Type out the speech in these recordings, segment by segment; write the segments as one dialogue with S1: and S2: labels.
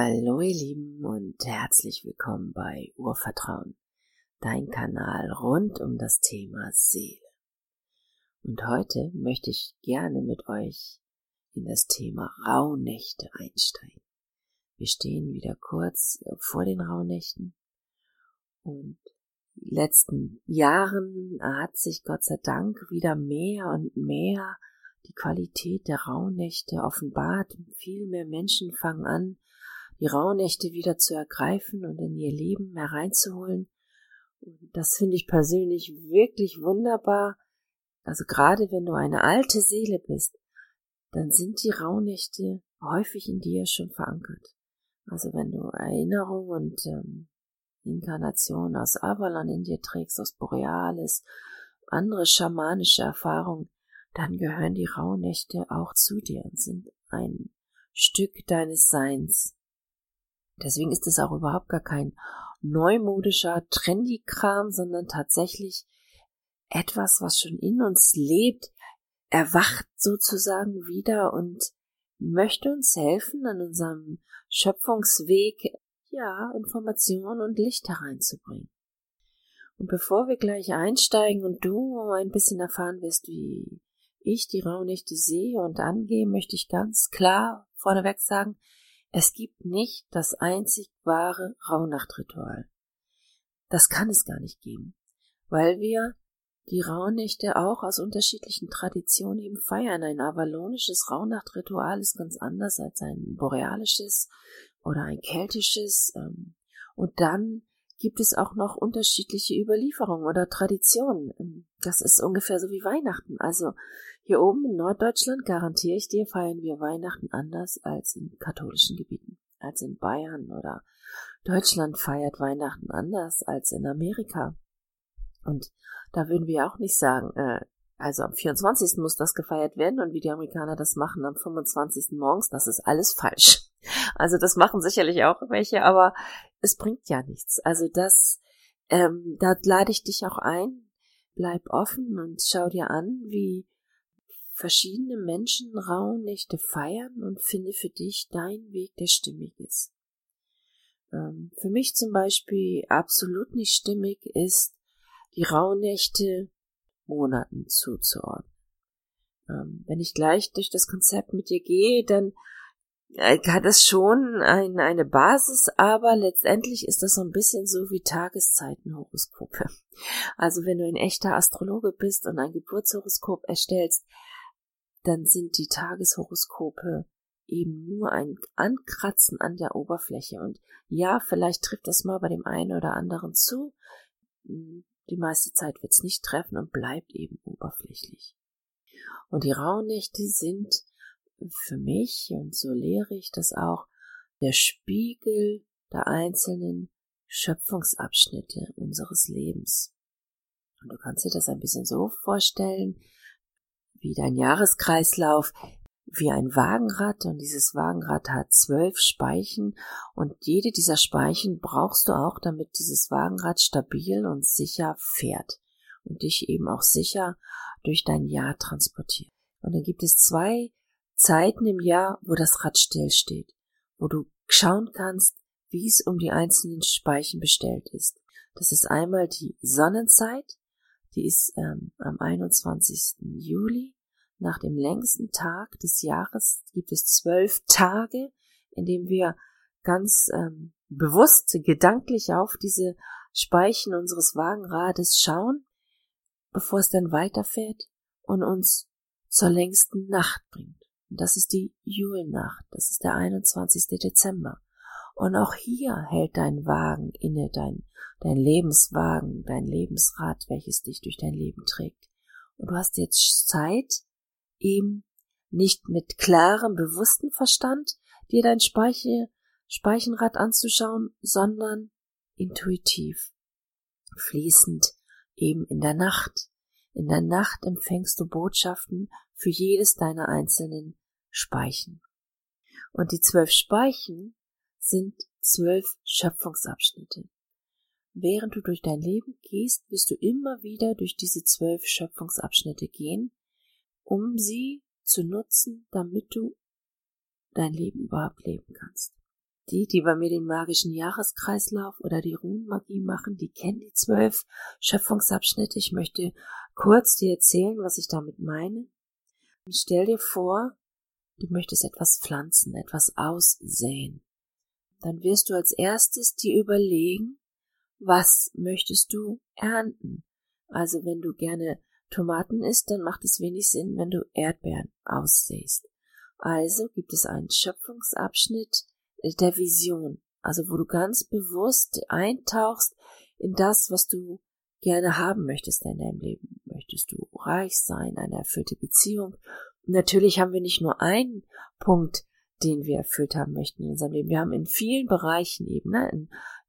S1: Hallo ihr Lieben und herzlich willkommen bei Urvertrauen, dein Kanal rund um das Thema Seele. Und heute möchte ich gerne mit euch in das Thema Rauhnächte einsteigen. Wir stehen wieder kurz vor den Rauhnächten und in den letzten Jahren hat sich Gott sei Dank wieder mehr und mehr die Qualität der Rauhnächte offenbart. Viel mehr Menschen fangen an, die Rauhnächte wieder zu ergreifen und in ihr Leben hereinzuholen. Und das finde ich persönlich wirklich wunderbar. Also gerade wenn du eine alte Seele bist, dann sind die Rauhnächte häufig in dir schon verankert. Also wenn du Erinnerung und ähm, Inkarnation aus Avalon in dir trägst, aus Borealis, andere schamanische Erfahrungen, dann gehören die Rauhnächte auch zu dir und sind ein Stück deines Seins. Deswegen ist es auch überhaupt gar kein neumodischer Trendy-Kram, sondern tatsächlich etwas, was schon in uns lebt, erwacht sozusagen wieder und möchte uns helfen, an unserem Schöpfungsweg, ja, Information und Licht hereinzubringen. Und bevor wir gleich einsteigen und du ein bisschen erfahren wirst, wie ich die Rauhnächte sehe und angehe, möchte ich ganz klar vorneweg sagen, es gibt nicht das einzig wahre Rauhnachtritual. Das kann es gar nicht geben, weil wir die Rauhnächte auch aus unterschiedlichen Traditionen eben feiern. Ein avalonisches Rauhnachtritual ist ganz anders als ein borealisches oder ein keltisches. Ähm, und dann gibt es auch noch unterschiedliche Überlieferungen oder Traditionen. Das ist ungefähr so wie Weihnachten. Also hier oben in Norddeutschland garantiere ich dir, feiern wir Weihnachten anders als in katholischen Gebieten, als in Bayern oder Deutschland feiert Weihnachten anders als in Amerika. Und da würden wir auch nicht sagen, äh, also am 24. muss das gefeiert werden und wie die Amerikaner das machen am 25. morgens, das ist alles falsch. Also das machen sicherlich auch welche, aber es bringt ja nichts. Also das, ähm, da lade ich dich auch ein, bleib offen und schau dir an, wie verschiedene Menschen Rauhnächte feiern und finde für dich deinen Weg, der stimmig ist. Ähm, für mich zum Beispiel absolut nicht stimmig ist, die Rauhnächte Monaten zuzuordnen. Ähm, wenn ich gleich durch das Konzept mit dir gehe, dann äh, hat es schon ein, eine Basis, aber letztendlich ist das so ein bisschen so wie Tageszeitenhoroskope. Also wenn du ein echter Astrologe bist und ein Geburtshoroskop erstellst, dann sind die Tageshoroskope eben nur ein Ankratzen an der Oberfläche. Und ja, vielleicht trifft das mal bei dem einen oder anderen zu. Hm, die meiste Zeit wird es nicht treffen und bleibt eben oberflächlich. Und die Rauhnächte sind für mich, und so lehre ich das auch, der Spiegel der einzelnen Schöpfungsabschnitte unseres Lebens. Und du kannst dir das ein bisschen so vorstellen, wie dein Jahreskreislauf, wie ein Wagenrad. Und dieses Wagenrad hat zwölf Speichen. Und jede dieser Speichen brauchst du auch, damit dieses Wagenrad stabil und sicher fährt. Und dich eben auch sicher durch dein Jahr transportiert. Und dann gibt es zwei Zeiten im Jahr, wo das Rad stillsteht, wo du schauen kannst, wie es um die einzelnen Speichen bestellt ist. Das ist einmal die Sonnenzeit, die ist ähm, am 21. Juli. Nach dem längsten Tag des Jahres gibt es zwölf Tage, in denen wir ganz ähm, bewusst, gedanklich auf diese Speichen unseres Wagenrades schauen, bevor es dann weiterfährt und uns zur längsten Nacht bringt. Und das ist die Julnacht, das ist der 21. Dezember. Und auch hier hält dein Wagen inne, dein, dein Lebenswagen, dein Lebensrad, welches dich durch dein Leben trägt. Und du hast jetzt Zeit, eben nicht mit klarem, bewussten Verstand dir dein Speiche, Speichenrad anzuschauen, sondern intuitiv, fließend, eben in der Nacht. In der Nacht empfängst du Botschaften für jedes deiner einzelnen Speichen. Und die zwölf Speichen sind zwölf Schöpfungsabschnitte. Während du durch dein Leben gehst, wirst du immer wieder durch diese zwölf Schöpfungsabschnitte gehen, um sie zu nutzen, damit du dein Leben überhaupt leben kannst. Die, die bei mir den magischen Jahreskreislauf oder die Runenmagie machen, die kennen die zwölf Schöpfungsabschnitte. Ich möchte kurz dir erzählen, was ich damit meine. Und stell dir vor, du möchtest etwas pflanzen, etwas aussäen. Dann wirst du als erstes dir überlegen, was möchtest du ernten? Also wenn du gerne Tomaten isst, dann macht es wenig Sinn, wenn du Erdbeeren aussähst. Also gibt es einen Schöpfungsabschnitt der Vision, also wo du ganz bewusst eintauchst in das, was du gerne haben möchtest in deinem Leben. Möchtest du reich sein, eine erfüllte Beziehung? Natürlich haben wir nicht nur einen Punkt, den wir erfüllt haben möchten in unserem Leben. Wir haben in vielen Bereichen eben, ne, in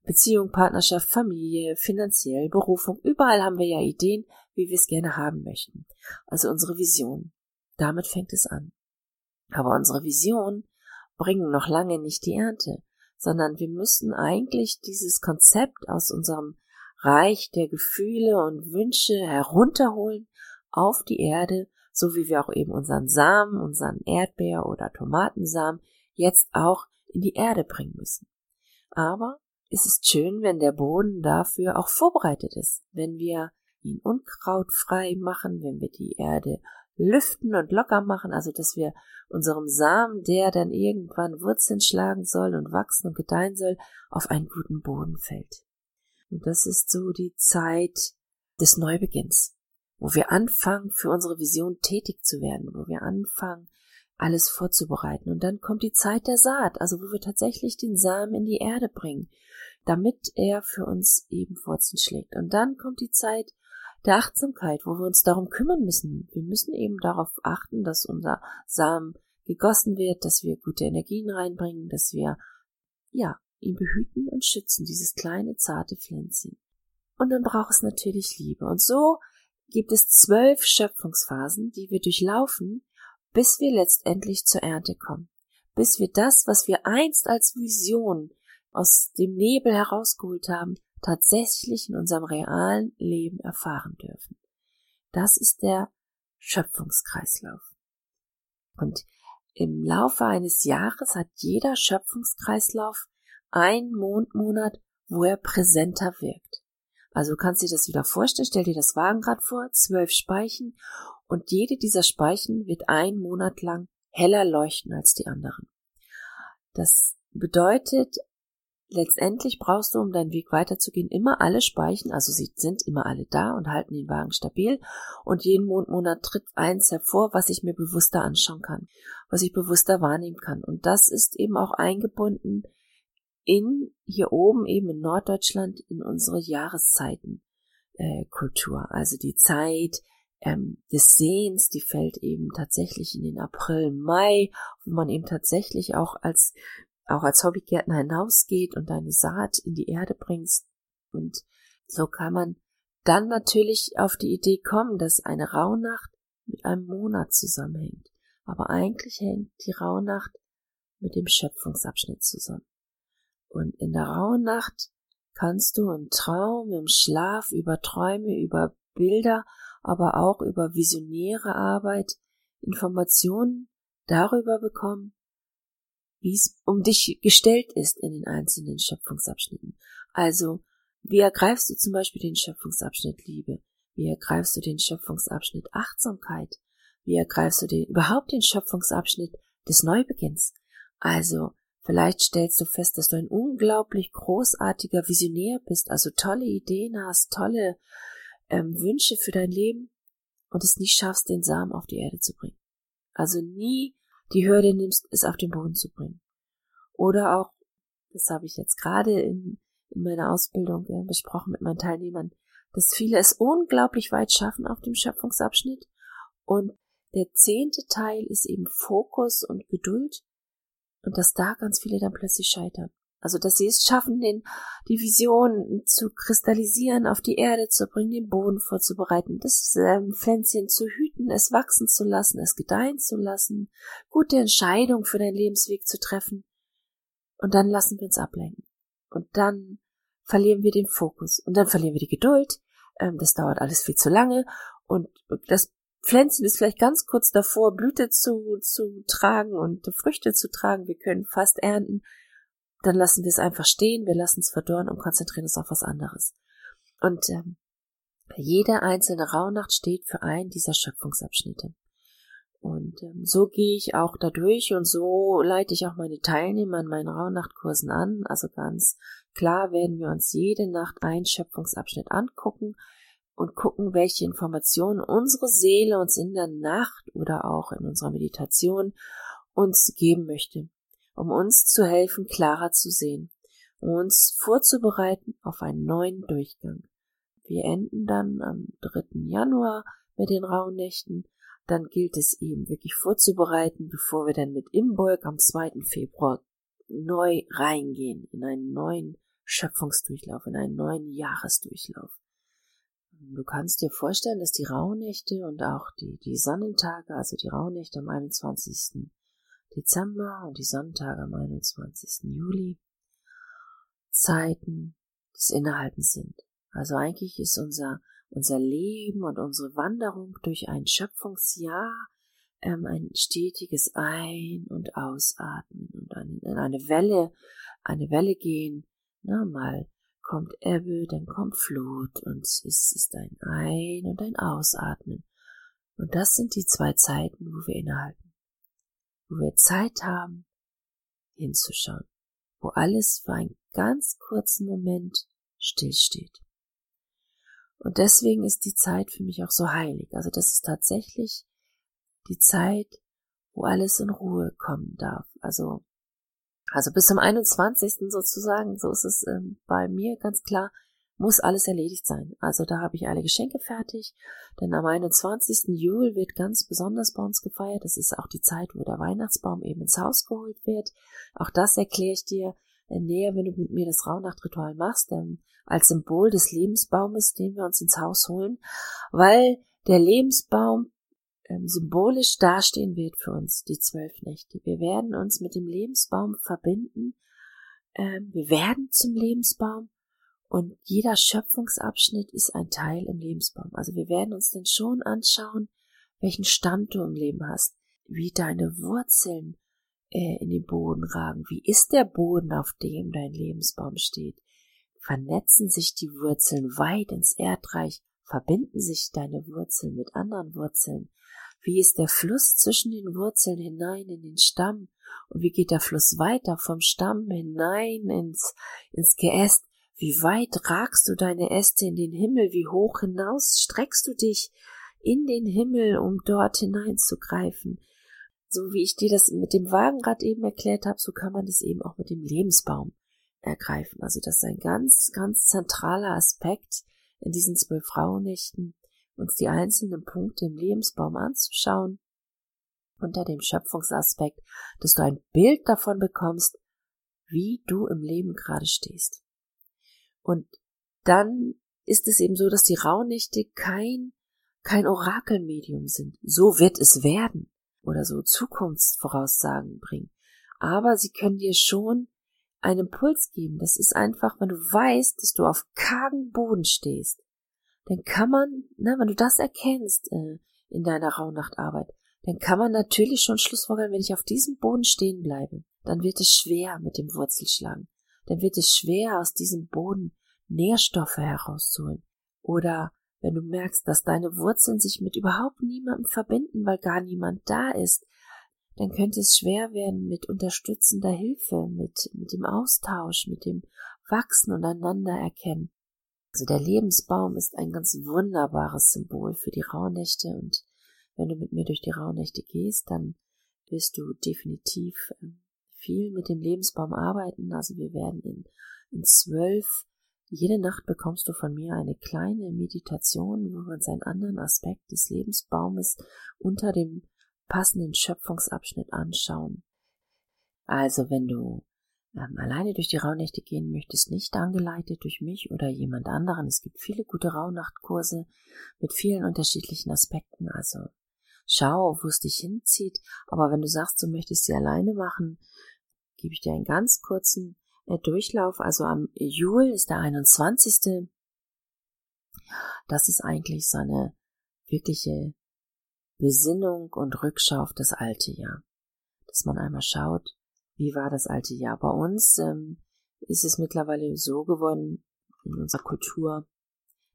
S1: Beziehung, Partnerschaft, Familie, finanziell, Berufung, überall haben wir ja Ideen, wie wir es gerne haben möchten. Also unsere Vision. Damit fängt es an. Aber unsere Vision bringen noch lange nicht die Ernte, sondern wir müssen eigentlich dieses Konzept aus unserem Reich der Gefühle und Wünsche herunterholen auf die Erde, so wie wir auch eben unseren Samen, unseren Erdbeer oder Tomatensamen jetzt auch in die Erde bringen müssen. Aber es ist schön, wenn der Boden dafür auch vorbereitet ist, wenn wir ihn unkrautfrei machen, wenn wir die Erde lüften und locker machen, also dass wir unserem Samen, der dann irgendwann Wurzeln schlagen soll und wachsen und gedeihen soll, auf einen guten Boden fällt. Und das ist so die Zeit des Neubeginns, wo wir anfangen, für unsere Vision tätig zu werden, wo wir anfangen, alles vorzubereiten. Und dann kommt die Zeit der Saat, also wo wir tatsächlich den Samen in die Erde bringen, damit er für uns eben Wurzeln schlägt. Und dann kommt die Zeit der Achtsamkeit, wo wir uns darum kümmern müssen. Wir müssen eben darauf achten, dass unser Samen gegossen wird, dass wir gute Energien reinbringen, dass wir, ja, ihn behüten und schützen, dieses kleine, zarte Pflänzchen. Und dann braucht es natürlich Liebe. Und so gibt es zwölf Schöpfungsphasen, die wir durchlaufen, bis wir letztendlich zur Ernte kommen. Bis wir das, was wir einst als Vision aus dem Nebel herausgeholt haben, tatsächlich in unserem realen Leben erfahren dürfen. Das ist der Schöpfungskreislauf. Und im Laufe eines Jahres hat jeder Schöpfungskreislauf einen Mondmonat, wo er präsenter wirkt. Also du kannst dir das wieder vorstellen, stell dir das Wagenrad vor, zwölf Speichen und jede dieser Speichen wird einen Monat lang heller leuchten als die anderen. Das bedeutet, Letztendlich brauchst du, um deinen Weg weiterzugehen, immer alle Speichen, also sie sind immer alle da und halten den Wagen stabil und jeden Mondmonat tritt eins hervor, was ich mir bewusster anschauen kann, was ich bewusster wahrnehmen kann. Und das ist eben auch eingebunden in, hier oben eben in Norddeutschland, in unsere Jahreszeiten. Äh, Kultur, also die Zeit ähm, des Sehens, die fällt eben tatsächlich in den April, Mai, wo man eben tatsächlich auch als auch als Hobbygärtner hinausgeht und deine Saat in die Erde bringst. Und so kann man dann natürlich auf die Idee kommen, dass eine Rauhnacht mit einem Monat zusammenhängt. Aber eigentlich hängt die Rauhnacht mit dem Schöpfungsabschnitt zusammen. Und in der Rauhnacht kannst du im Traum, im Schlaf, über Träume, über Bilder, aber auch über visionäre Arbeit Informationen darüber bekommen, wie es um dich gestellt ist in den einzelnen Schöpfungsabschnitten. Also, wie ergreifst du zum Beispiel den Schöpfungsabschnitt Liebe? Wie ergreifst du den Schöpfungsabschnitt Achtsamkeit? Wie ergreifst du den, überhaupt den Schöpfungsabschnitt des Neubeginns? Also, vielleicht stellst du fest, dass du ein unglaublich großartiger Visionär bist, also tolle Ideen hast, tolle ähm, Wünsche für dein Leben und es nicht schaffst, den Samen auf die Erde zu bringen. Also nie die Hürde nimmst, es auf den Boden zu bringen. Oder auch, das habe ich jetzt gerade in, in meiner Ausbildung äh, besprochen mit meinen Teilnehmern, dass viele es unglaublich weit schaffen auf dem Schöpfungsabschnitt und der zehnte Teil ist eben Fokus und Geduld und dass da ganz viele dann plötzlich scheitern. Also, dass sie es schaffen, den, die Vision zu kristallisieren, auf die Erde zu bringen, den Boden vorzubereiten, das ähm, Pflänzchen zu hüten, es wachsen zu lassen, es gedeihen zu lassen, gute Entscheidungen für deinen Lebensweg zu treffen. Und dann lassen wir uns ablenken. Und dann verlieren wir den Fokus. Und dann verlieren wir die Geduld. Ähm, das dauert alles viel zu lange. Und das Pflänzchen ist vielleicht ganz kurz davor, Blüte zu, zu tragen und Früchte zu tragen. Wir können fast ernten. dann lassen wir es einfach stehen, wir lassen es verdorren und konzentrieren uns auf was anderes. Und ähm, jede einzelne Rauhnacht steht für einen dieser Schöpfungsabschnitte. Und ähm, so gehe ich auch dadurch und so leite ich auch meine Teilnehmer an meinen Rauhnachtkursen an. Also ganz klar werden wir uns jede Nacht einen Schöpfungsabschnitt angucken und gucken, welche Informationen unsere Seele uns in der Nacht oder auch in unserer Meditation uns geben möchte, um uns zu helfen, klarer zu sehen, um uns vorzubereiten auf einen neuen Durchgang. Wir enden dann am 3. Januar mit den Rauhnächten dann gilt es eben wirklich vorzubereiten, bevor wir dann mit Imbolg am 2. Februar neu reingehen in einen neuen Schöpfungsdurchlauf, in einen neuen Jahresdurchlauf. Du kannst dir vorstellen, dass die Rauhnächte und auch die, die Sonnentage, also die Rauhnächte am 21. Dezember und die Sonnentage am 21. Juli, Zeiten des Innehaltens sind. Also eigentlich ist unser unser Leben und unsere Wanderung durch ein Schöpfungsjahr ähm, ein stetiges Ein- und Ausatmen und eine, eine Welle, eine Welle gehen. Na, mal kommt Ebbe, dann kommt Flut und es ist ein Ein- und ein Ausatmen. Und das sind die zwei Zeiten, wo wir innehalten, wo wir Zeit haben, hinzuschauen, wo alles für einen ganz kurzen Moment stillsteht. Und deswegen ist die Zeit für mich auch so heilig. Also das ist tatsächlich die Zeit, wo alles in Ruhe kommen darf. Also, also bis zum 21. sozusagen, so ist es ähm, bei mir ganz klar, muss alles erledigt sein. Also da habe ich alle Geschenke fertig, denn am 21. Juli wird ganz besonders bei uns gefeiert. Das ist auch die Zeit, wo der Weihnachtsbaum eben ins Haus geholt wird. Auch das erkläre ich dir äh, näher, wenn du mit mir das Rauhnachtritual machst, ähm, als Symbol des Lebensbaumes, den wir uns ins Haus holen, weil der Lebensbaum ähm, symbolisch dastehen wird für uns, die zwölf Nächte. Wir werden uns mit dem Lebensbaum verbinden, ähm, wir werden zum Lebensbaum und jeder Schöpfungsabschnitt ist ein Teil im Lebensbaum. Also wir werden uns dann schon anschauen, welchen Stand du im Leben hast, wie deine Wurzeln äh, in den Boden ragen. Wie ist der Boden, auf dem dein Lebensbaum steht? Vernetzen sich die Wurzeln weit ins Erdreich? Verbinden sich deine Wurzeln mit anderen Wurzeln? Wie ist der Fluss zwischen den Wurzeln hinein in den Stamm? Und wie geht der Fluss weiter vom Stamm hinein ins, ins Geäst? Wie weit ragst du deine Äste in den Himmel? Wie hoch hinaus streckst du dich in den Himmel, um dort hineinzugreifen? so wie ich dir das mit dem Wagenrad eben erklärt habe, so kann man das eben auch mit dem Lebensbaum ergreifen. Also das ist ein ganz, ganz zentraler Aspekt in diesen zwölf Frauennächten, uns die einzelnen Punkte im Lebensbaum anzuschauen, unter dem Schöpfungsaspekt, dass du ein Bild davon bekommst, wie du im Leben gerade stehst. Und dann ist es eben so, dass die Rauhnächte kein, kein Orakelmedium sind. So wird es werden oder so Zukunftsvoraussagen bringen. Aber sie können dir schon einen Impuls geben. Das ist einfach, wenn du weißt, dass du auf kargen Boden stehst, dann kann man, ne, wenn du das erkennst äh, in deiner Rauhnachtarbeit, dann kann man natürlich schon schlussfolgern, wenn ich auf diesem Boden stehen bleibe, dann wird es schwer mit dem Wurzelschlagen. Dann wird es schwer, aus diesem Boden Nährstoffe herauszuholen. Oder wenn du merkst, dass deine Wurzeln sich mit überhaupt niemandem verbinden, weil gar niemand da ist, dann könnte es schwer werden mit unterstützender Hilfe, mit, mit dem Austausch, mit dem Wachsen und einander erkennen. Also der Lebensbaum ist ein ganz wunderbares Symbol für die Rauhnächte und wenn du mit mir durch die Rauhnächte gehst, dann wirst du definitiv ähm, viel mit dem Lebensbaum arbeiten. Also wir werden in, in zwölf jede Nacht bekommst du von mir eine kleine Meditation, wo wir uns einen anderen Aspekt des Lebensbaumes unter dem passenden Schöpfungsabschnitt anschauen. Also wenn du ähm, alleine durch die Rauhnächte gehen möchtest, nicht angeleitet durch mich oder jemand anderen, es gibt viele gute Rauhnachtkurse mit vielen unterschiedlichen Aspekten, also schau, wo es dich hinzieht, aber wenn du sagst, du möchtest sie alleine machen, gebe ich dir einen ganz kurzen Durchlauf, also am Jul ist der 21. Das ist eigentlich so eine wirkliche Besinnung und Rückschau auf das alte Jahr. Dass man einmal schaut, wie war das alte Jahr? Bei uns ähm, ist es mittlerweile so geworden in unserer Kultur,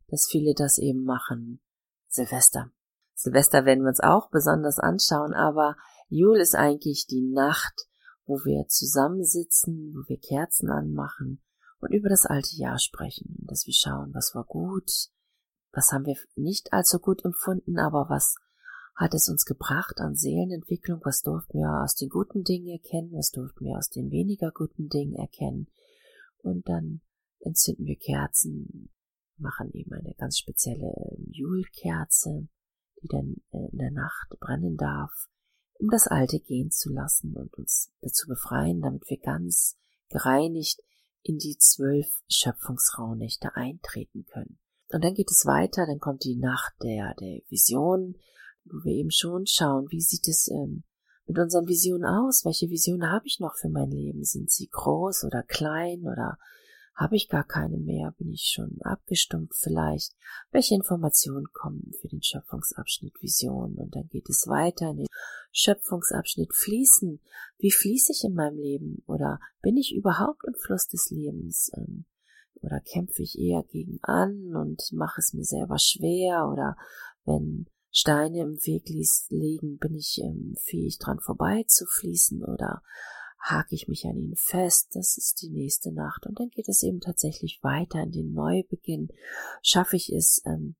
S1: dass viele das eben machen. Silvester. Silvester werden wir uns auch besonders anschauen, aber Jul ist eigentlich die Nacht, wo wir zusammensitzen, wo wir Kerzen anmachen und über das alte Jahr sprechen, dass wir schauen, was war gut, was haben wir nicht allzu gut empfunden, aber was hat es uns gebracht an Seelenentwicklung, was durften wir aus den guten Dingen erkennen, was durften wir aus den weniger guten Dingen erkennen. Und dann entzünden wir Kerzen, machen eben eine ganz spezielle Julkerze, die dann in der Nacht brennen darf, um das Alte gehen zu lassen und uns dazu befreien, damit wir ganz gereinigt in die zwölf Schöpfungsraunächte eintreten können. Und dann geht es weiter, dann kommt die Nacht der, der Vision, wo wir eben schon schauen, wie sieht es ähm, mit unseren Visionen aus? Welche Visionen habe ich noch für mein Leben? Sind sie groß oder klein oder habe ich gar keine mehr? Bin ich schon abgestumpft vielleicht? Welche Informationen kommen für den Schöpfungsabschnitt Vision? Und dann geht es weiter in den Schöpfungsabschnitt Fließen. Wie fließe ich in meinem Leben? Oder bin ich überhaupt im Fluss des Lebens? Ähm, oder kämpfe ich eher gegen an und mache es mir selber schwer? Oder wenn Steine im Weg liegen, bin ich ähm, fähig dran vorbeizufließen oder hake ich mich an ihnen fest, das ist die nächste Nacht und dann geht es eben tatsächlich weiter in den Neubeginn. Schaffe ich es, ähm,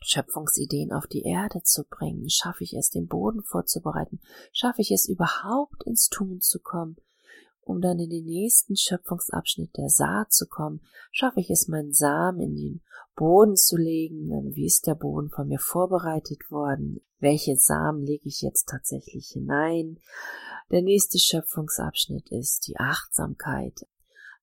S1: Schöpfungsideen auf die Erde zu bringen? Schaffe ich es, den Boden vorzubereiten? Schaffe ich es überhaupt ins Tun zu kommen? Um dann in den nächsten Schöpfungsabschnitt der Saat zu kommen, schaffe ich es, meinen Samen in den Boden zu legen, wie ist der Boden von mir vorbereitet worden, welche Samen lege ich jetzt tatsächlich hinein. Der nächste Schöpfungsabschnitt ist die Achtsamkeit.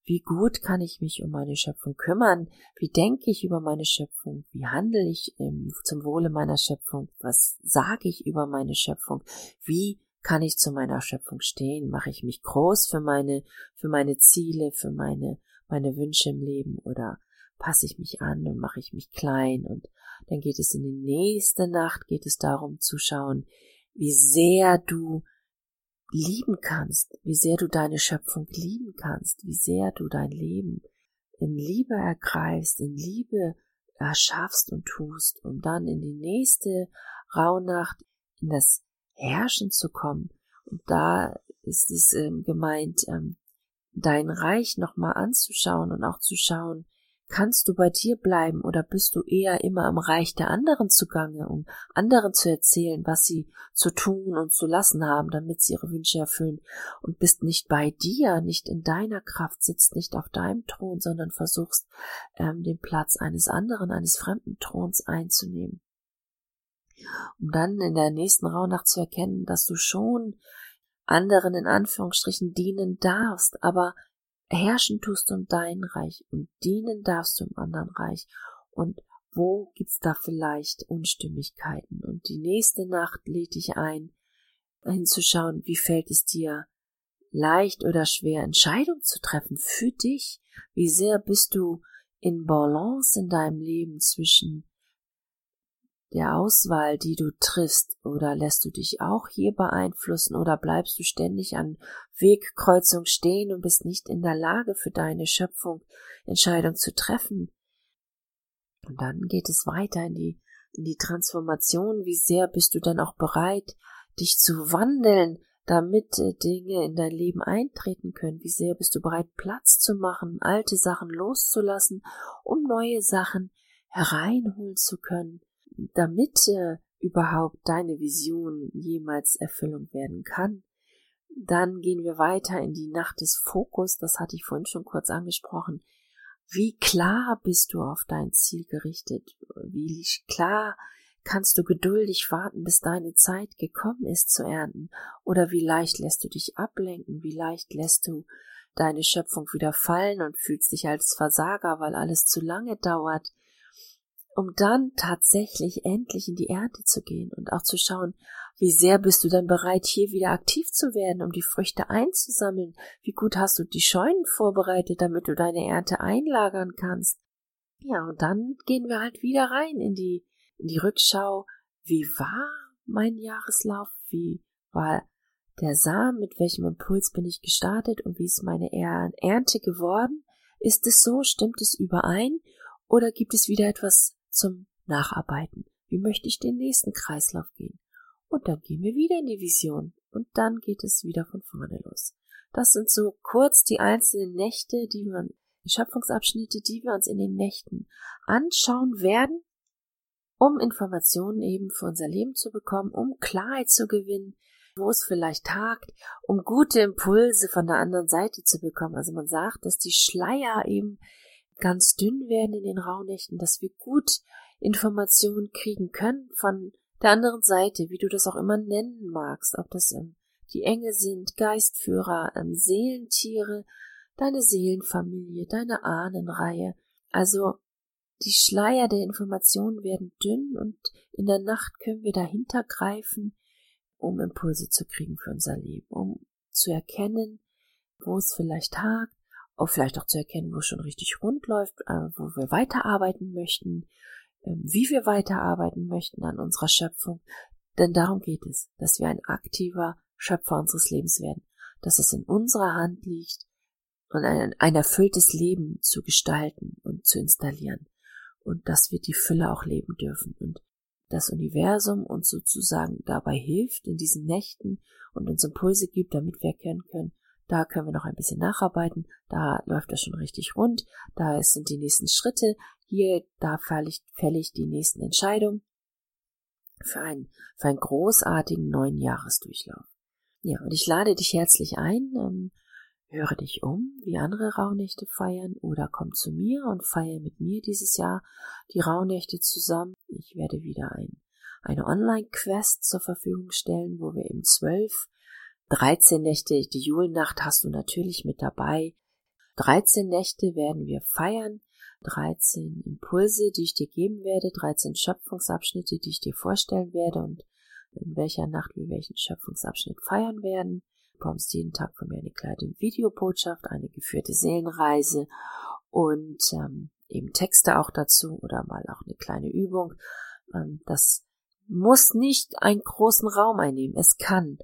S1: Wie gut kann ich mich um meine Schöpfung kümmern? Wie denke ich über meine Schöpfung? Wie handle ich zum Wohle meiner Schöpfung? Was sage ich über meine Schöpfung? Wie kann ich zu meiner Schöpfung stehen? Mache ich mich groß für meine, für meine Ziele, für meine, meine Wünsche im Leben oder passe ich mich an und mache ich mich klein und dann geht es in die nächste Nacht, geht es darum zu schauen, wie sehr du lieben kannst, wie sehr du deine Schöpfung lieben kannst, wie sehr du dein Leben in Liebe ergreifst, in Liebe erschaffst und tust, um dann in die nächste Rauhnacht in das herrschen zu kommen. Und da ist es ähm, gemeint, ähm, dein Reich nochmal anzuschauen und auch zu schauen, kannst du bei dir bleiben oder bist du eher immer im Reich der anderen zugange, um anderen zu erzählen, was sie zu tun und zu lassen haben, damit sie ihre Wünsche erfüllen und bist nicht bei dir, nicht in deiner Kraft, sitzt nicht auf deinem Thron, sondern versuchst ähm, den Platz eines anderen, eines fremden Throns einzunehmen um dann in der nächsten Rauhnacht zu erkennen, dass du schon anderen in Anführungsstrichen dienen darfst, aber herrschen tust du in dein Reich und dienen darfst du im anderen Reich. Und wo gibt's da vielleicht Unstimmigkeiten? Und die nächste Nacht lädt dich ein, hinzuschauen, wie fällt es dir leicht oder schwer, Entscheidungen zu treffen für dich? Wie sehr bist du in Balance in deinem Leben zwischen der Auswahl, die du triffst, oder lässt du dich auch hier beeinflussen oder bleibst du ständig an Wegkreuzung stehen und bist nicht in der Lage für deine Schöpfung Entscheidung zu treffen? Und dann geht es weiter in die, in die Transformation. Wie sehr bist du dann auch bereit, dich zu wandeln, damit äh, Dinge in dein Leben eintreten können? Wie sehr bist du bereit, Platz zu machen, alte Sachen loszulassen, um neue Sachen hereinholen zu können? Damit äh, überhaupt deine Vision jemals Erfüllung werden kann. Dann gehen wir weiter in die Nacht des Fokus, das hatte ich vorhin schon kurz angesprochen. Wie klar bist du auf dein Ziel gerichtet? Wie klar kannst du geduldig warten, bis deine Zeit gekommen ist zu ernten? Oder wie leicht lässt du dich ablenken? Wie leicht lässt du deine Schöpfung wieder fallen und fühlst dich als Versager, weil alles zu lange dauert? Um dann tatsächlich endlich in die Ernte zu gehen und auch zu schauen, wie sehr bist du dann bereit, hier wieder aktiv zu werden, um die Früchte einzusammeln? Wie gut hast du die Scheunen vorbereitet, damit du deine Ernte einlagern kannst? Ja, und dann gehen wir halt wieder rein in die, in die Rückschau. Wie war mein Jahreslauf? Wie war der Samen, mit welchem Impuls bin ich gestartet und wie ist meine Ernte geworden? Ist es so? Stimmt es überein? Oder gibt es wieder etwas zum Nacharbeiten? Wie möchte ich den nächsten Kreislauf gehen? Und dann gehen wir wieder in die Vision und dann geht es wieder von vorne los. Das sind so kurz die einzelnen Nächte, die wir, Schöpfungsabschnitte, die wir uns in den Nächten anschauen werden, um Informationen eben für unser Leben zu bekommen, um Klarheit zu gewinnen, wo es vielleicht tagt, um gute Impulse von der anderen Seite zu bekommen. Also man sagt, dass die Schleier eben ganz dünn werden in den Rauhnächten, dass wir gut Informationen kriegen können von der anderen Seite, wie du das auch immer nennen magst, ob das ähm, die Engel sind, Geistführer, ähm, Seelentiere, deine Seelenfamilie, deine Ahnenreihe. Also die Schleier der Informationen werden dünn und in der Nacht können wir dahinter greifen, um Impulse zu kriegen für unser Leben, um zu erkennen, wo es vielleicht hakt, auch vielleicht auch zu erkennen, wo es schon richtig rund läuft, äh, wo wir weiterarbeiten möchten, äh, wie wir weiterarbeiten möchten an unserer Schöpfung. Denn darum geht es, dass wir ein aktiver Schöpfer unseres Lebens werden, dass es in unserer Hand liegt und ein, ein erfülltes Leben zu gestalten und zu installieren und dass wir die Fülle auch leben dürfen und das Universum uns sozusagen dabei hilft in diesen Nächten und uns Impulse gibt, damit wir erkennen können, da können wir noch ein bisschen nacharbeiten, da läuft das schon richtig rund, da sind die nächsten Schritte, hier, da fällig, fällig die nächsten Entscheidungen für einen, für einen großartigen neuen Jahresdurchlauf. Ja, und ich lade dich herzlich ein, ähm, höre dich um, wie andere Rauhnächte feiern oder komm zu mir und feiere mit mir dieses Jahr die Rauhnächte zusammen. Ich werde wieder ein, eine Online-Quest zur Verfügung stellen, wo wir eben zwölf 13 Nächte, die Julnacht hast du natürlich mit dabei. 13 Nächte werden wir feiern, 13 Impulse, die ich dir geben werde, 13 Schöpfungsabschnitte, die ich dir vorstellen werde und in welcher Nacht wir welchen Schöpfungsabschnitt feiern werden. Du bekommst jeden Tag von mir eine kleine Videobotschaft, eine geführte Seelenreise und ähm, eben Texte auch dazu oder mal auch eine kleine Übung. Ähm, das muss nicht einen großen Raum einnehmen. Es kann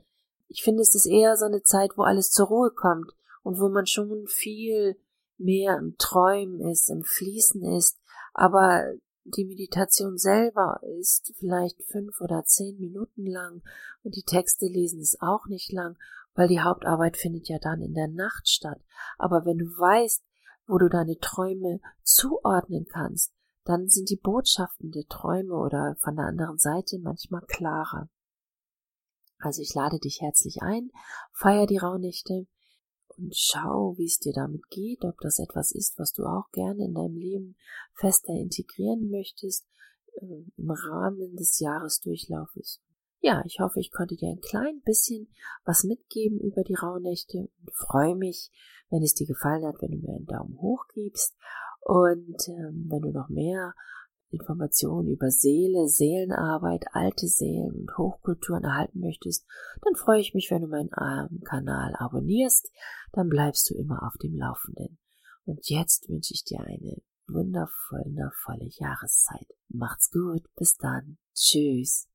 S1: ich finde, es ist eher so eine Zeit, wo alles zur Ruhe kommt und wo man schon viel mehr im Träumen ist, im Fließen ist, aber die Meditation selber ist vielleicht fünf oder zehn Minuten lang und die Texte lesen ist auch nicht lang, weil die Hauptarbeit findet ja dann in der Nacht statt. Aber wenn du weißt, wo du deine Träume zuordnen kannst, dann sind die Botschaften der Träume oder von der anderen Seite manchmal klarer. Also ich lade dich herzlich ein, feier die Rauhnächte und schau, wie es dir damit geht, ob das etwas ist, was du auch gerne in deinem Leben fester integrieren möchtest äh, im Rahmen des Jahresdurchlaufes. Ja, ich hoffe, ich konnte dir ein klein bisschen was mitgeben über die Rauhnächte und freue mich, wenn es dir gefallen hat, wenn du mir einen Daumen hoch gibst und ähm, wenn du noch mehr Informationen über Seele, Seelenarbeit, alte Seelen und Hochkulturen erhalten möchtest, dann freue ich mich, wenn du meinen Kanal abonnierst, dann bleibst du immer auf dem Laufenden. Und jetzt wünsche ich dir eine wundervolle, wundervolle Jahreszeit. Macht's gut, bis dann. Tschüss.